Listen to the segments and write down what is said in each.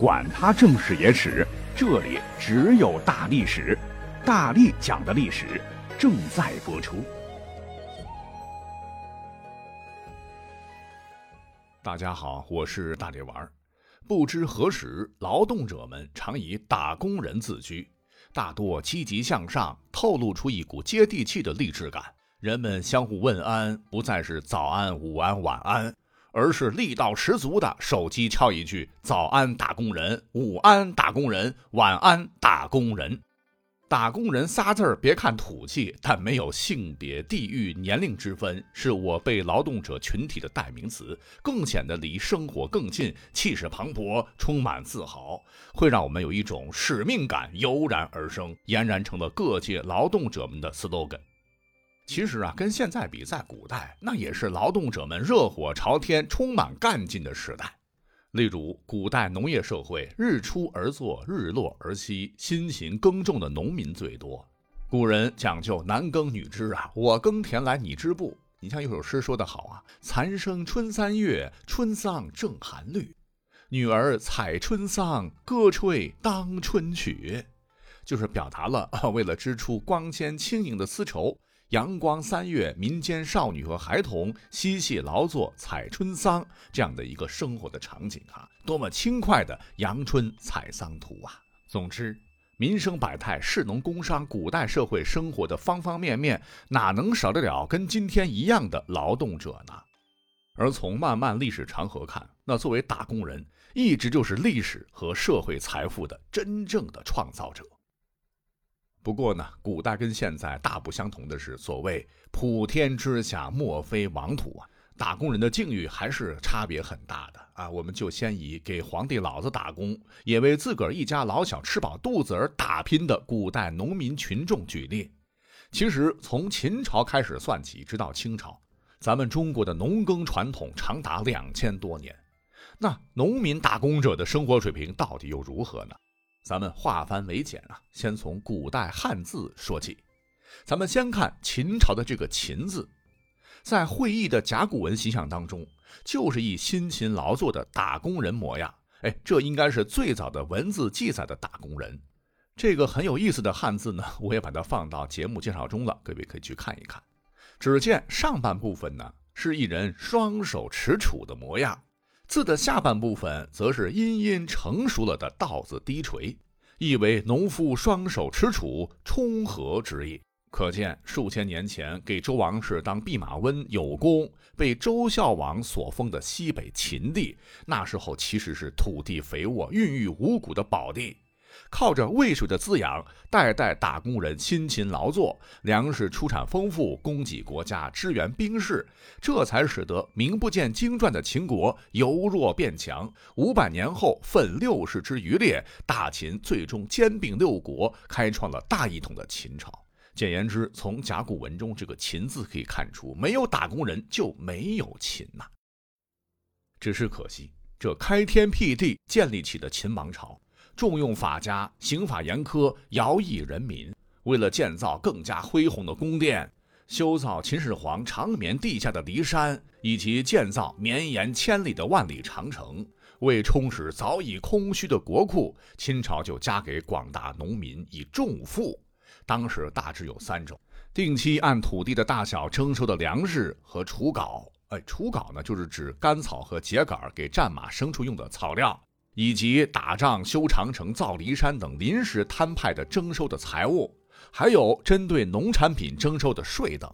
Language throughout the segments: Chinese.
管他正史野史，这里只有大历史，大力讲的历史正在播出。大家好，我是大力丸儿。不知何时，劳动者们常以打工人自居，大多积极向上，透露出一股接地气的励志感。人们相互问安，不再是早安、午安、晚安。而是力道十足的，手机敲一句“早安，打工人”“午安，打工人”“晚安，打工人”。打工人仨字儿，别看土气，但没有性别、地域、年龄之分，是我被劳动者群体的代名词，更显得离生活更近，气势磅礴，充满自豪，会让我们有一种使命感油然而生，俨然成了各界劳动者们的 slogan。其实啊，跟现在比，在古代那也是劳动者们热火朝天、充满干劲的时代。例如，古代农业社会，日出而作，日落而息，辛勤耕种的农民最多。古人讲究男耕女织啊，我耕田来，你织布。你像有首诗说得好啊：“蚕生春三月，春桑正含绿；女儿采春桑，歌吹当春曲。”就是表达了为了织出光鲜轻盈的丝绸。阳光三月，民间少女和孩童嬉戏劳作采春桑，这样的一个生活的场景啊，多么轻快的阳春采桑图啊！总之，民生百态、士农工商，古代社会生活的方方面面，哪能少得了跟今天一样的劳动者呢？而从漫漫历史长河看，那作为打工人，一直就是历史和社会财富的真正的创造者。不过呢，古代跟现在大不相同的是，所谓“普天之下莫非王土”啊，打工人的境遇还是差别很大的啊。我们就先以给皇帝老子打工，也为自个儿一家老小吃饱肚子而打拼的古代农民群众举例。其实从秦朝开始算起，直到清朝，咱们中国的农耕传统长达两千多年。那农民打工者的生活水平到底又如何呢？咱们化繁为简啊，先从古代汉字说起。咱们先看秦朝的这个“秦”字，在会意的甲骨文形象当中，就是一辛勤劳作的打工人模样。哎，这应该是最早的文字记载的打工人。这个很有意思的汉字呢，我也把它放到节目介绍中了，各位可以去看一看。只见上半部分呢，是一人双手持杵的模样。字的下半部分则是殷殷成熟了的稻子低垂，意为农夫双手持杵冲禾之意。可见数千年前给周王室当弼马温有功，被周孝王所封的西北秦地，那时候其实是土地肥沃、孕育五谷的宝地。靠着渭水的滋养，代代打工人辛勤劳作，粮食出产丰富，供给国家，支援兵士，这才使得名不见经传的秦国由弱变强。五百年后，分六世之余烈，大秦最终兼并六国，开创了大一统的秦朝。简言之，从甲骨文中这个“秦”字可以看出，没有打工人就没有秦呐。只是可惜，这开天辟地建立起的秦王朝。重用法家，刑法严苛，徭役人民。为了建造更加恢宏的宫殿，修造秦始皇长眠地下的骊山，以及建造绵延千里的万里长城，为充实早已空虚的国库，秦朝就加给广大农民以重赋。当时大致有三种：定期按土地的大小征收的粮食和除稿。哎，除稿呢，就是指干草和秸秆给战马、牲畜用的草料。以及打仗、修长城、造骊山等临时摊派的征收的财物，还有针对农产品征收的税等。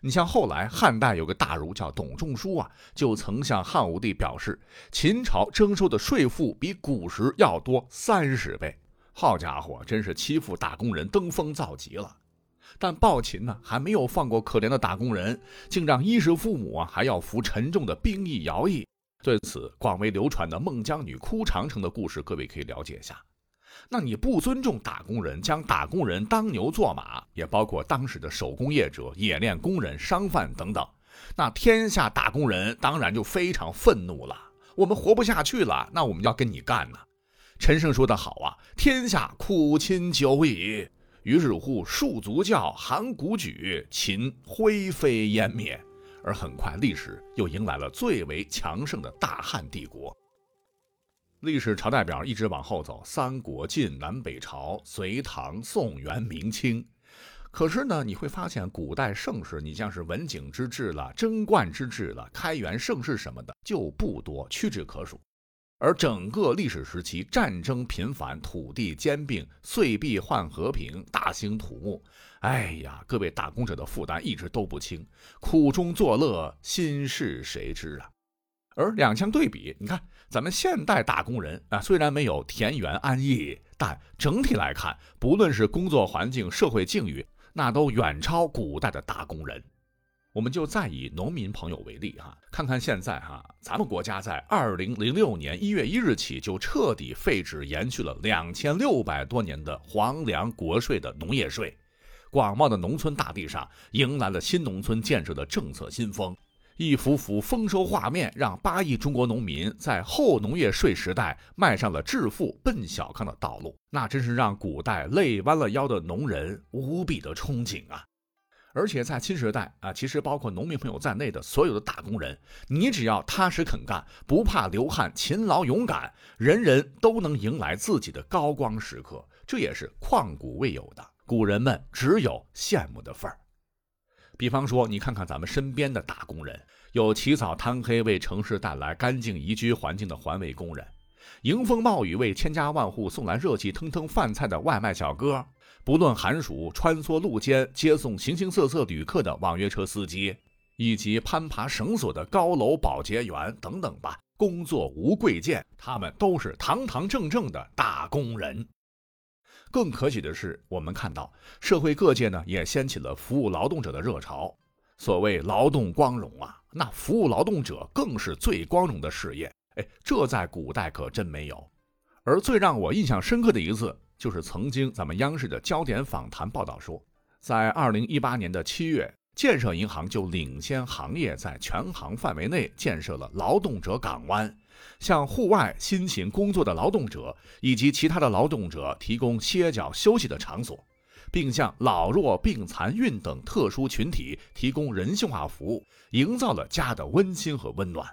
你像后来汉代有个大儒叫董仲舒啊，就曾向汉武帝表示，秦朝征收的税赋比古时要多三十倍。好家伙，真是欺负打工人登峰造极了。但暴秦呢，还没有放过可怜的打工人，竟让衣食父母啊还要服沉重的兵役徭役。对此广为流传的孟姜女哭长城的故事，各位可以了解一下。那你不尊重打工人，将打工人当牛做马，也包括当时的手工业者、冶炼工人、商贩等等，那天下打工人当然就非常愤怒了。我们活不下去了，那我们要跟你干呢。陈胜说得好啊：“天下苦亲久矣。”于是乎，戍卒叫，函谷举，秦灰飞烟灭。而很快，历史又迎来了最为强盛的大汉帝国。历史朝代表一直往后走，三国、晋、南北朝、隋唐、宋元、明清。可是呢，你会发现古代盛世，你像是文景之治了、贞观之治了、开元盛世什么的就不多，屈指可数。而整个历史时期，战争频繁，土地兼并，岁币换和平，大兴土木。哎呀，各位打工者的负担一直都不轻，苦中作乐，心事谁知啊？而两相对比，你看咱们现代打工人啊，虽然没有田园安逸，但整体来看，不论是工作环境、社会境遇，那都远超古代的打工人。我们就再以农民朋友为例哈，看看现在哈，咱们国家在二零零六年一月一日起就彻底废止延续了两千六百多年的皇粮国税的农业税，广袤的农村大地上迎来了新农村建设的政策新风。一幅幅丰收画面，让八亿中国农民在后农业税时代迈上了致富奔小康的道路，那真是让古代累弯了腰的农人无比的憧憬啊！而且在新时代啊，其实包括农民朋友在内的所有的打工人，你只要踏实肯干，不怕流汗，勤劳勇敢，人人都能迎来自己的高光时刻，这也是旷古未有的，古人们只有羡慕的份儿。比方说，你看看咱们身边的打工人，有起早贪黑为城市带来干净宜居环境的环卫工人，迎风冒雨为千家万户送来热气腾腾饭菜的外卖小哥，不论寒暑穿梭路间接送形形色色旅客的网约车司机，以及攀爬绳索的高楼保洁员等等吧，工作无贵贱，他们都是堂堂正正的打工人。更可喜的是，我们看到社会各界呢也掀起了服务劳动者的热潮。所谓劳动光荣啊，那服务劳动者更是最光荣的事业。哎，这在古代可真没有。而最让我印象深刻的一次，就是曾经咱们央视的焦点访谈报道说，在二零一八年的七月，建设银行就领先行业，在全行范围内建设了劳动者港湾。向户外辛勤工作的劳动者以及其他的劳动者提供歇脚休息的场所，并向老弱病残孕等特殊群体提供人性化服务，营造了家的温馨和温暖。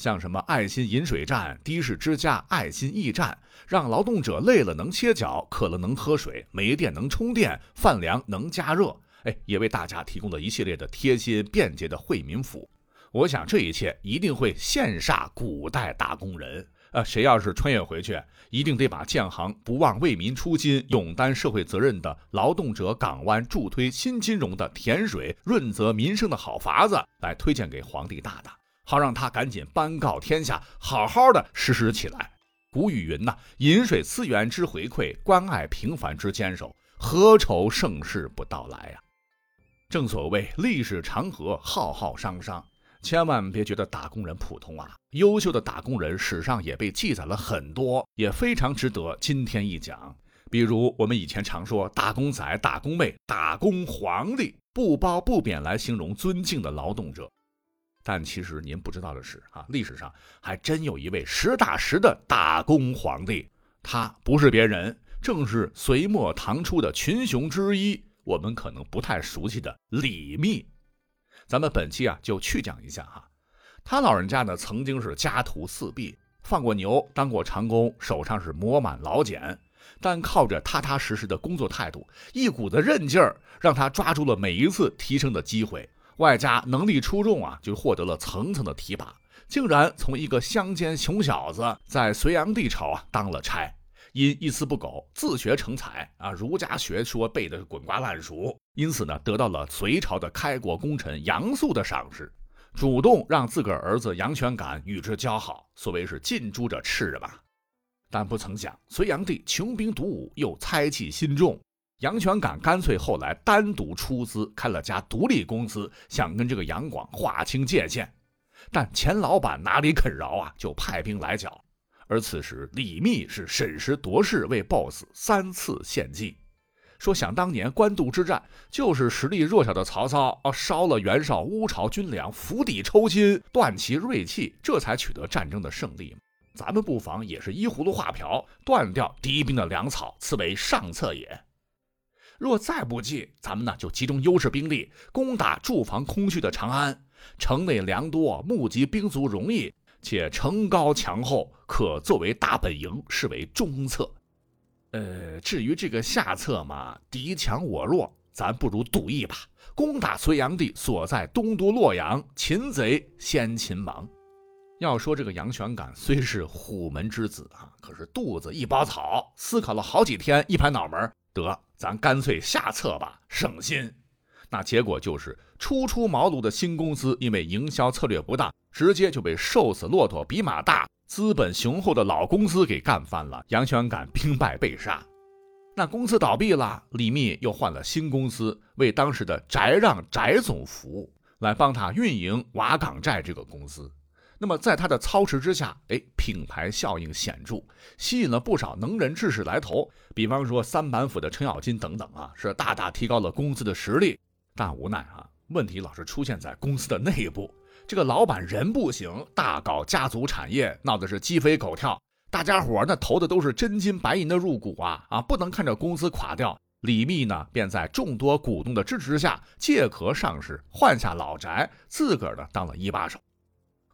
像什么爱心饮水站、的士之家、爱心驿站，让劳动者累了能歇脚，渴了能喝水，没电能充电，饭粮能加热。哎，也为大家提供了一系列的贴心便捷的惠民服务。我想这一切一定会羡煞古代打工人。呃，谁要是穿越回去，一定得把建行不忘为民初心、勇担社会责任的劳动者港湾助推新金融的甜水润泽民生的好法子来推荐给皇帝大大，好让他赶紧颁告天下，好好的实施起来。古语云呐：“饮水思源之回馈，关爱平凡之坚守，何愁盛世不到来呀？”正所谓历史长河浩浩汤汤。千万别觉得打工人普通啊！优秀的打工人史上也被记载了很多，也非常值得今天一讲。比如我们以前常说“打工仔”“打工妹”“打工皇帝”，不褒不贬来形容尊敬的劳动者。但其实您不知道的是啊，历史上还真有一位实打实的打工皇帝，他不是别人，正是隋末唐初的群雄之一，我们可能不太熟悉的李密。咱们本期啊就去讲一下哈，他老人家呢曾经是家徒四壁，放过牛，当过长工，手上是磨满老茧，但靠着踏踏实实的工作态度，一股子韧劲儿，让他抓住了每一次提升的机会，外加能力出众啊，就获得了层层的提拔，竟然从一个乡间穷小子，在隋炀帝朝啊当了差。因一丝不苟，自学成才啊，儒家学说背得滚瓜烂熟，因此呢，得到了隋朝的开国功臣杨素的赏识，主动让自个儿儿子杨玄感与之交好，所谓是近朱者赤吧。但不曾想，隋炀帝穷兵黩武，又猜忌心重，杨玄感干脆后来单独出资开了家独立公司，想跟这个杨广划清界限，但钱老板哪里肯饶啊，就派兵来剿。而此时，李密是审时度势，为 BOSS 三次献计，说想当年官渡之战，就是实力弱小的曹操啊，烧了袁绍乌巢军粮，釜底抽薪，断其锐气，这才取得战争的胜利。咱们不妨也是依葫芦画瓢，断掉敌兵的粮草，此为上策也。若再不济，咱们呢就集中优势兵力，攻打驻防空虚的长安，城内粮多，募集兵卒容易。且城高墙厚，可作为大本营，视为中策。呃，至于这个下策嘛，敌强我弱，咱不如赌一把，攻打隋炀帝所在东都洛阳，擒贼先擒王。要说这个杨玄感虽是虎门之子啊，可是肚子一包草，思考了好几天，一拍脑门，得，咱干脆下策吧，省心。那结果就是初出茅庐的新公司，因为营销策略不当，直接就被瘦死骆驼比马大。资本雄厚的老公司给干翻了，杨玄感兵败被杀。那公司倒闭了，李密又换了新公司，为当时的翟让翟总服务，来帮他运营瓦岗寨这个公司。那么在他的操持之下，哎，品牌效应显著，吸引了不少能人志士来投，比方说三板斧的程咬金等等啊，是大大提高了公司的实力。但无奈啊，问题老是出现在公司的内部。这个老板人不行，大搞家族产业，闹的是鸡飞狗跳。大家伙那投的都是真金白银的入股啊啊，不能看着公司垮掉。李密呢，便在众多股东的支持下借壳上市，换下老宅，自个儿呢当了一把手。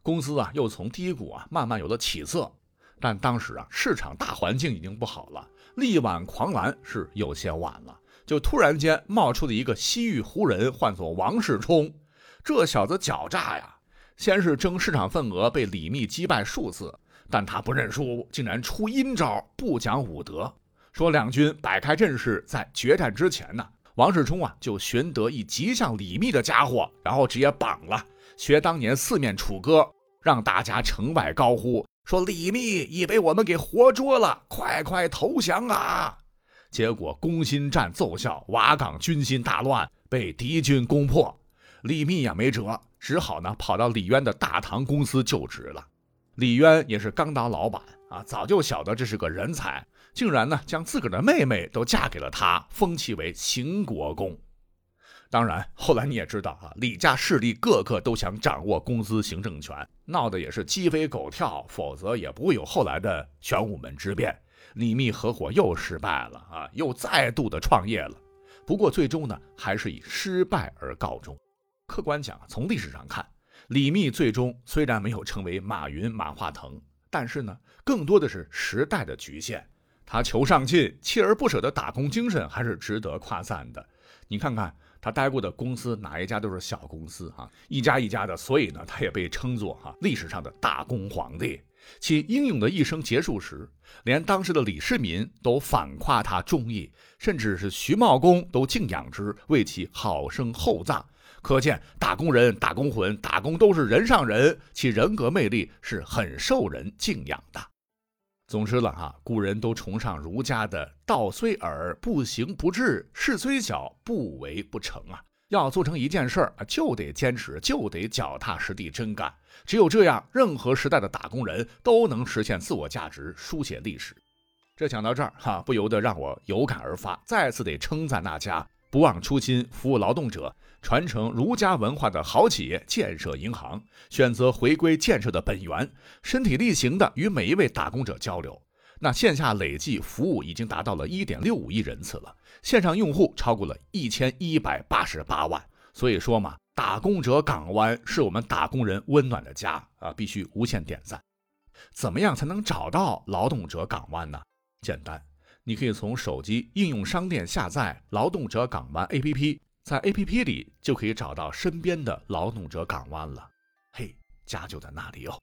公司啊，又从低谷啊慢慢有了起色。但当时啊，市场大环境已经不好了，力挽狂澜是有些晚了。就突然间冒出了一个西域胡人，唤作王世充。这小子狡诈呀！先是争市场份额，被李密击败数次，但他不认输，竟然出阴招，不讲武德。说两军摆开阵势，在决战之前呢，王世充啊就寻得一极像李密的家伙，然后直接绑了，学当年四面楚歌，让大家城外高呼说：“李密已被我们给活捉了，快快投降啊！”结果攻心战奏效，瓦岗军心大乱，被敌军攻破。李密也没辙。只好呢跑到李渊的大唐公司就职了。李渊也是刚当老板啊，早就晓得这是个人才，竟然呢将自个儿的妹妹都嫁给了他，封其为秦国公。当然，后来你也知道啊，李家势力个个都想掌握公司行政权，闹得也是鸡飞狗跳，否则也不会有后来的玄武门之变。李密合伙又失败了啊，又再度的创业了。不过最终呢，还是以失败而告终。客观讲，从历史上看，李密最终虽然没有成为马云、马化腾，但是呢，更多的是时代的局限。他求上进、锲而不舍的打工精神还是值得夸赞的。你看看他待过的公司，哪一家都是小公司啊，一家一家的，所以呢，他也被称作哈历史上的大工皇帝。其英勇的一生结束时，连当时的李世民都反夸他忠义，甚至是徐茂公都敬仰之，为其好生厚葬。可见打工人、打工魂、打工都是人上人，其人格魅力是很受人敬仰的。总之了啊，古人都崇尚儒家的“道虽耳，不行不至；事虽小，不为不成”啊。要做成一件事儿，就得坚持，就得脚踏实地真干。只有这样，任何时代的打工人都能实现自我价值，书写历史。这讲到这儿哈，不由得让我有感而发，再次得称赞那家。不忘初心，服务劳动者，传承儒家文化的好企业——建设银行，选择回归建设的本源，身体力行的与每一位打工者交流。那线下累计服务已经达到了一点六五亿人次了，线上用户超过了一千一百八十八万。所以说嘛，打工者港湾是我们打工人温暖的家啊，必须无限点赞。怎么样才能找到劳动者港湾呢？简单。你可以从手机应用商店下载“劳动者港湾 ”APP，在 APP 里就可以找到身边的劳动者港湾了。嘿，家就在那里哦。